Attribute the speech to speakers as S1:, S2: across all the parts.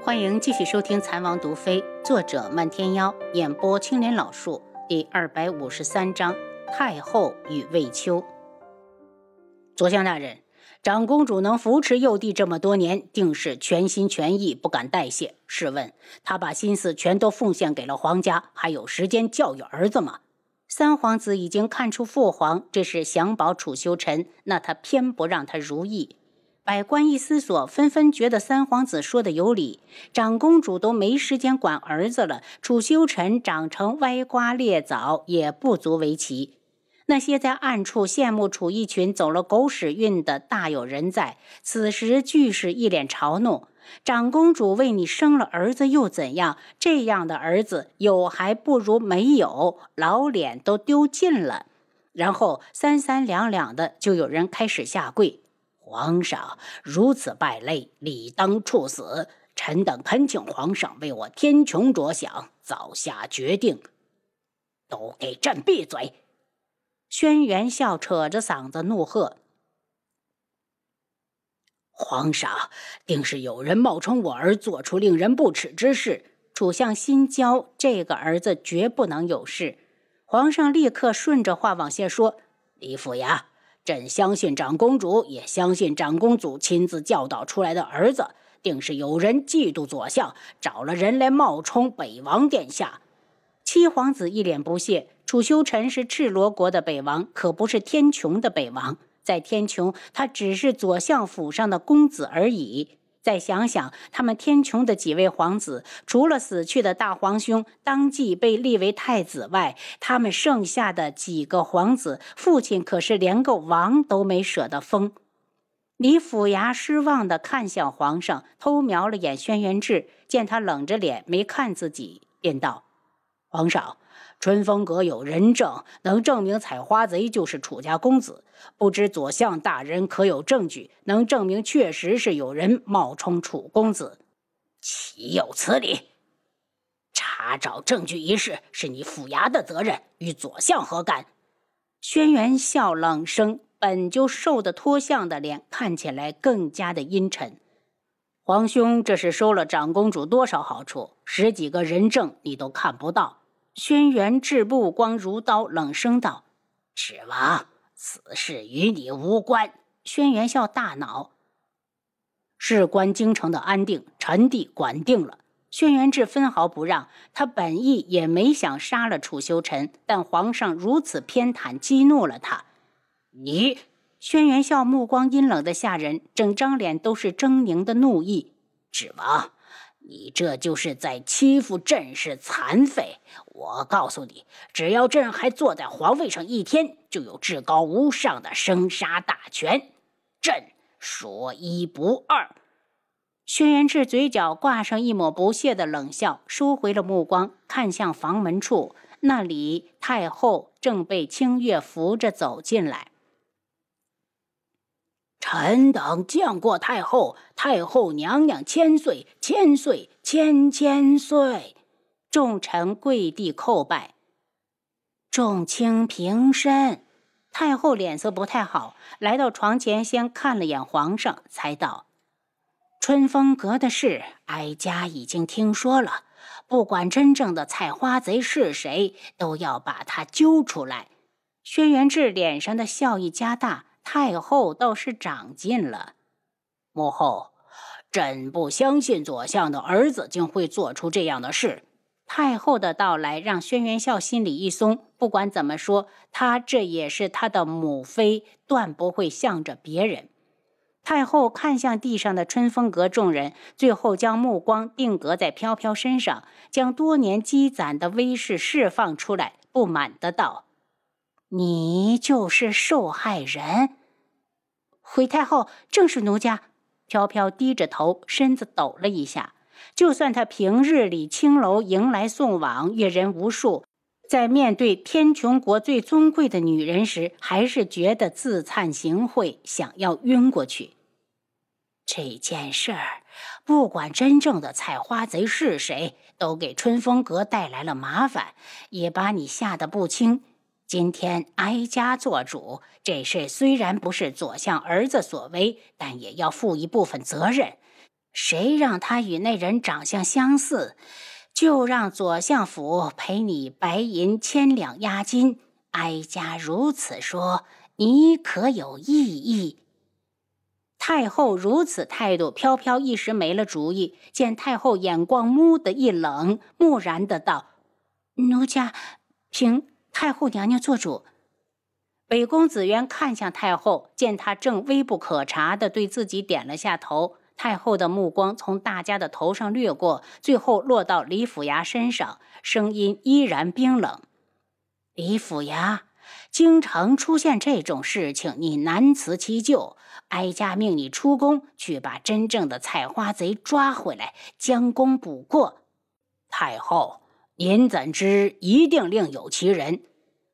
S1: 欢迎继续收听《残王毒妃》，作者漫天妖，演播青莲老树，第二百五十三章：太后与魏秋。左相大人，长公主能扶持幼帝这么多年，定是全心全意，不敢怠懈。试问，她把心思全都奉献给了皇家，还有时间教育儿子吗？三皇子已经看出父皇这是想保楚修臣，那他偏不让他如意。百官一思索，纷纷觉得三皇子说的有理。长公主都没时间管儿子了，楚修臣长成歪瓜裂枣也不足为奇。那些在暗处羡慕楚义群走了狗屎运的大有人在，此时俱是一脸嘲弄。长公主为你生了儿子又怎样？这样的儿子有还不如没有，老脸都丢尽了。然后三三两两的就有人开始下跪。皇上如此败类，理当处死。臣等恳请皇上为我天穹着想，早下决定。都给朕闭嘴！轩辕笑扯着嗓子怒喝：“皇上，定是有人冒充我儿，做出令人不耻之事。楚相心焦，这个儿子绝不能有事。”皇上立刻顺着话往下说：“李府衙。”朕相信长公主，也相信长公主亲自教导出来的儿子，定是有人嫉妒左相，找了人来冒充北王殿下。七皇子一脸不屑：楚修臣是赤罗国的北王，可不是天穹的北王。在天穹，他只是左相府上的公子而已。再想想，他们天穹的几位皇子，除了死去的大皇兄当即被立为太子外，他们剩下的几个皇子，父亲可是连个王都没舍得封。李府衙失望地看向皇上，偷瞄了眼轩辕志，见他冷着脸没看自己，便道：“皇上。”春风阁有人证，能证明采花贼就是楚家公子。不知左相大人可有证据，能证明确实是有人冒充楚公子？岂有此理！查找证据一事是你府衙的责任，与左相何干？轩辕笑冷声，本就瘦得脱相的脸看起来更加的阴沉。皇兄，这是收了长公主多少好处？十几个人证你都看不到。轩辕志目光如刀，冷声道：“赤王，此事与你无关。”轩辕笑大恼，事关京城的安定，臣弟管定了。轩辕志分毫不让，他本意也没想杀了楚修臣，但皇上如此偏袒，激怒了他。你，轩辕笑目光阴冷的吓人，整张脸都是狰狞的怒意。指王。你这就是在欺负朕是残废！我告诉你，只要朕还坐在皇位上一天，就有至高无上的生杀大权。朕说一不二。轩辕志嘴角挂上一抹不屑的冷笑，收回了目光，看向房门处，那里太后正被清月扶着走进来。臣等见过太后，太后娘娘千岁，千岁，千千岁！众臣跪地叩拜。众卿平身。太后脸色不太好，来到床前，先看了眼皇上，才道：“春风阁的事，哀家已经听说了。不管真正的采花贼是谁，都要把他揪出来。”轩辕志脸上的笑意加大。太后倒是长进了，母后，朕不相信左相的儿子竟会做出这样的事。太后的到来让轩辕笑心里一松，不管怎么说，他这也是他的母妃，断不会向着别人。太后看向地上的春风阁众人，最后将目光定格在飘飘身上，将多年积攒的威势释放出来，不满的道：“你就是受害人。”回太后，正是奴家。飘飘低着头，身子抖了一下。就算他平日里青楼迎来送往，阅人无数，在面对天穹国最尊贵的女人时，还是觉得自惭形秽，想要晕过去。这件事儿，不管真正的采花贼是谁，都给春风阁带来了麻烦，也把你吓得不轻。今天哀家做主，这事虽然不是左相儿子所为，但也要负一部分责任。谁让他与那人长相相似，就让左相府赔你白银千两押金。哀家如此说，你可有异议？太后如此态度，飘飘一时没了主意。见太后眼光木的一冷，木然的道：“奴家凭太后娘娘做主。”北宫子渊看向太后，见她正微不可察的对自己点了下头。太后的目光从大家的头上掠过，最后落到李府衙身上，声音依然冰冷：“李府衙，京城出现这种事情，你难辞其咎。哀家命你出宫去把真正的采花贼抓回来，将功补过。”太后，您怎知一定另有其人？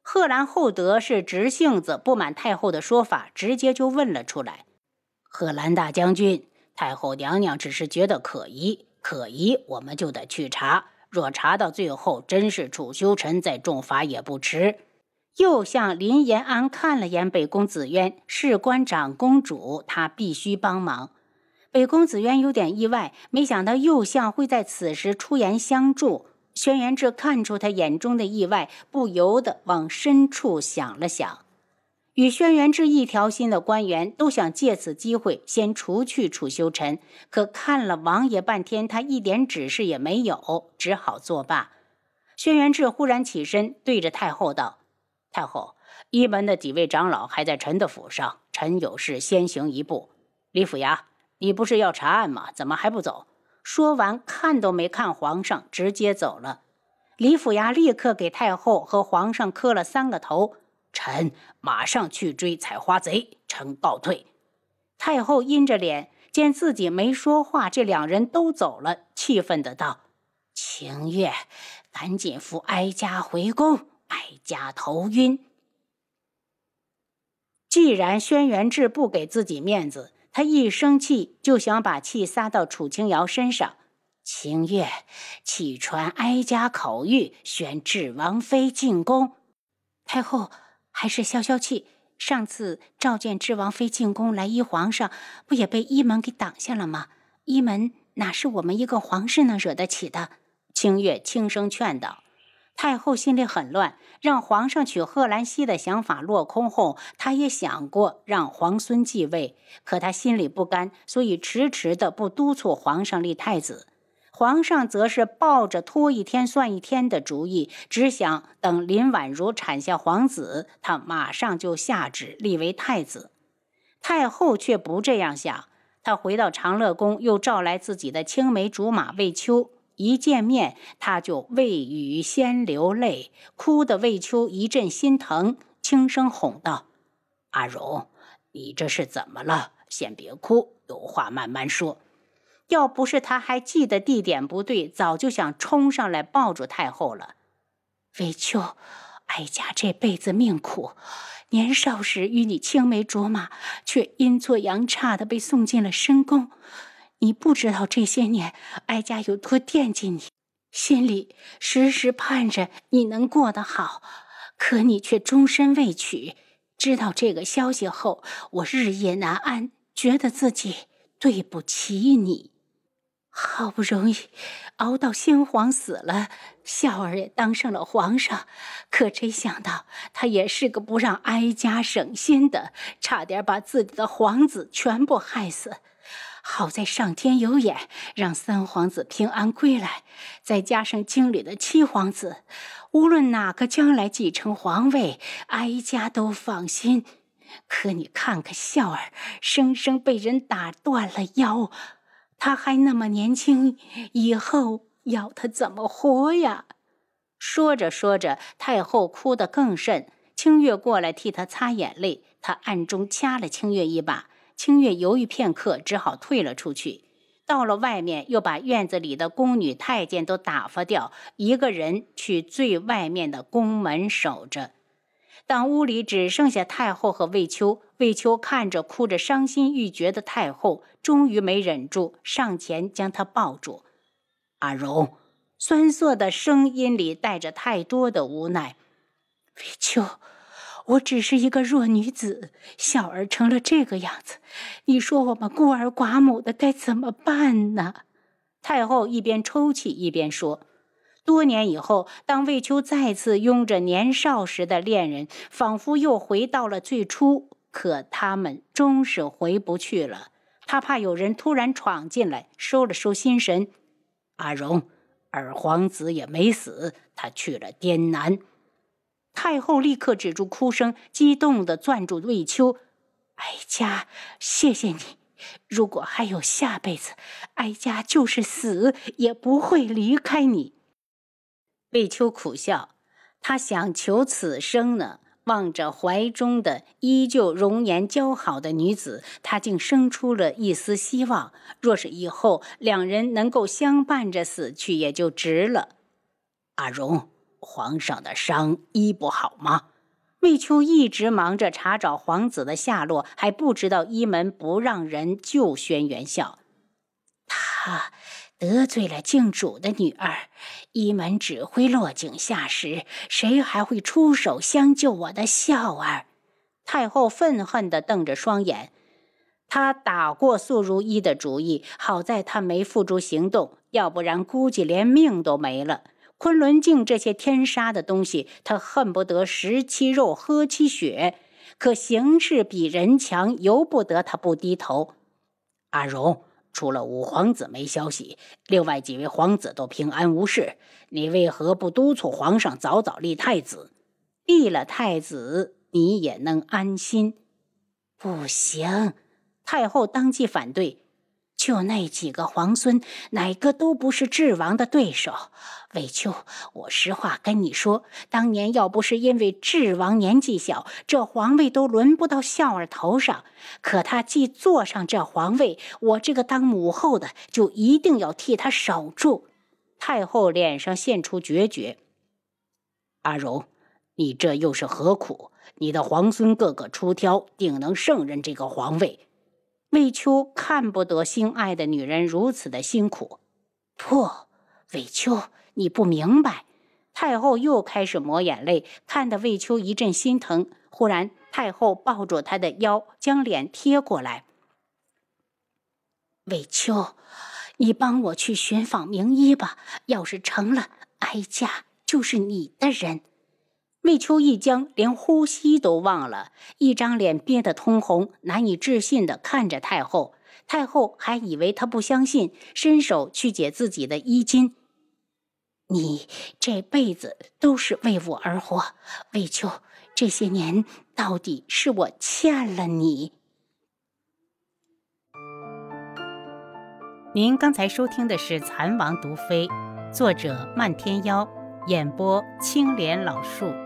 S1: 贺兰厚德是直性子，不满太后的说法，直接就问了出来：“贺兰大将军。”太后娘娘只是觉得可疑，可疑我们就得去查。若查到最后真是楚修臣，再重罚也不迟。又向林延安看了眼北宫紫渊，事关长公主，他必须帮忙。北宫紫渊有点意外，没想到右相会在此时出言相助。轩辕志看出他眼中的意外，不由得往深处想了想。与轩辕志一条心的官员都想借此机会先除去楚修臣，可看了王爷半天，他一点指示也没有，只好作罢。轩辕志忽然起身，对着太后道：“太后，一门的几位长老还在臣的府上，臣有事先行一步。李府衙，你不是要查案吗？怎么还不走？”说完，看都没看皇上，直接走了。李府衙立刻给太后和皇上磕了三个头。臣马上去追采花贼，臣告退。太后阴着脸，见自己没说话，这两人都走了，气愤的道：“清月，赶紧扶哀家回宫，哀家头晕。”既然轩辕志不给自己面子，他一生气就想把气撒到楚清瑶身上。清月，启传哀家口谕，宣智王妃进宫。太后。还是消消气。上次召见智王妃进宫来依皇上，不也被一门给挡下了吗？一门哪是我们一个皇室能惹得起的？清月轻声劝道。太后心里很乱，让皇上娶贺兰溪的想法落空后，她也想过让皇孙继位，可她心里不甘，所以迟迟的不督促皇上立太子。皇上则是抱着拖一天算一天的主意，只想等林婉如产下皇子，他马上就下旨立为太子。太后却不这样想，她回到长乐宫，又召来自己的青梅竹马魏秋。一见面，他就未语先流泪，哭得魏秋一阵心疼，轻声哄道：“阿荣，你这是怎么了？先别哭，有话慢慢说。”要不是他还记得地点不对，早就想冲上来抱住太后了。魏秋，哀家这辈子命苦，年少时与你青梅竹马，却阴错阳差的被送进了深宫。你不知道这些年哀家有多惦记你，心里时时盼着你能过得好。可你却终身未娶。知道这个消息后，我日夜难安，觉得自己对不起你。好不容易熬到先皇死了，孝儿也当上了皇上，可谁想到他也是个不让哀家省心的，差点把自己的皇子全部害死。好在上天有眼，让三皇子平安归来，再加上京里的七皇子，无论哪个将来继承皇位，哀家都放心。可你看看孝儿，生生被人打断了腰。他还那么年轻，以后要他怎么活呀？说着说着，太后哭得更甚。清月过来替她擦眼泪，他暗中掐了清月一把。清月犹豫片刻，只好退了出去。到了外面，又把院子里的宫女太监都打发掉，一个人去最外面的宫门守着。当屋里只剩下太后和魏秋，魏秋看着哭着伤心欲绝的太后，终于没忍住，上前将她抱住。阿荣，酸涩的声音里带着太多的无奈。魏秋，我只是一个弱女子，小儿成了这个样子，你说我们孤儿寡母的该怎么办呢？太后一边抽泣一边说：“多年以后，当魏秋再次拥着年少时的恋人，仿佛又回到了最初，可他们终是回不去了。他怕有人突然闯进来，收了收心神。阿荣，二皇子也没死，他去了滇南。”太后立刻止住哭声，激动地攥住魏秋：“哀家谢谢你。如果还有下辈子，哀家就是死也不会离开你。”魏秋苦笑，他想求此生呢。望着怀中的依旧容颜姣好的女子，他竟生出了一丝希望：若是以后两人能够相伴着死去，也就值了。阿荣。皇上的伤医不好吗？魏秋一直忙着查找皇子的下落，还不知道一门不让人救轩辕笑。他得罪了靖主的女儿，一门只会落井下石，谁还会出手相救我的笑儿？太后愤恨地瞪着双眼。他打过素如一的主意，好在他没付诸行动，要不然估计连命都没了。昆仑镜这些天杀的东西，他恨不得食其肉，喝其血。可形势比人强，由不得他不低头。阿荣，除了五皇子没消息，另外几位皇子都平安无事。你为何不督促皇上早早立太子？立了太子，你也能安心。不行，太后当即反对。就那几个皇孙，哪个都不是智王的对手。魏秋，我实话跟你说，当年要不是因为智王年纪小，这皇位都轮不到孝儿头上。可他既坐上这皇位，我这个当母后的就一定要替他守住。太后脸上现出决绝。阿荣，你这又是何苦？你的皇孙个个出挑，定能胜任这个皇位。魏秋看不得心爱的女人如此的辛苦，不，魏秋，你不明白。太后又开始抹眼泪，看得魏秋一阵心疼。忽然，太后抱住他的腰，将脸贴过来。魏秋，你帮我去寻访名医吧，要是成了，哀家就是你的人。魏秋一僵，连呼吸都忘了，一张脸憋得通红，难以置信地看着太后。太后还以为他不相信，伸手去解自己的衣襟。你这辈子都是为我而活，魏秋，这些年到底是我欠了你。您刚才收听的是《蚕王毒妃》，作者漫天妖，演播青莲老树。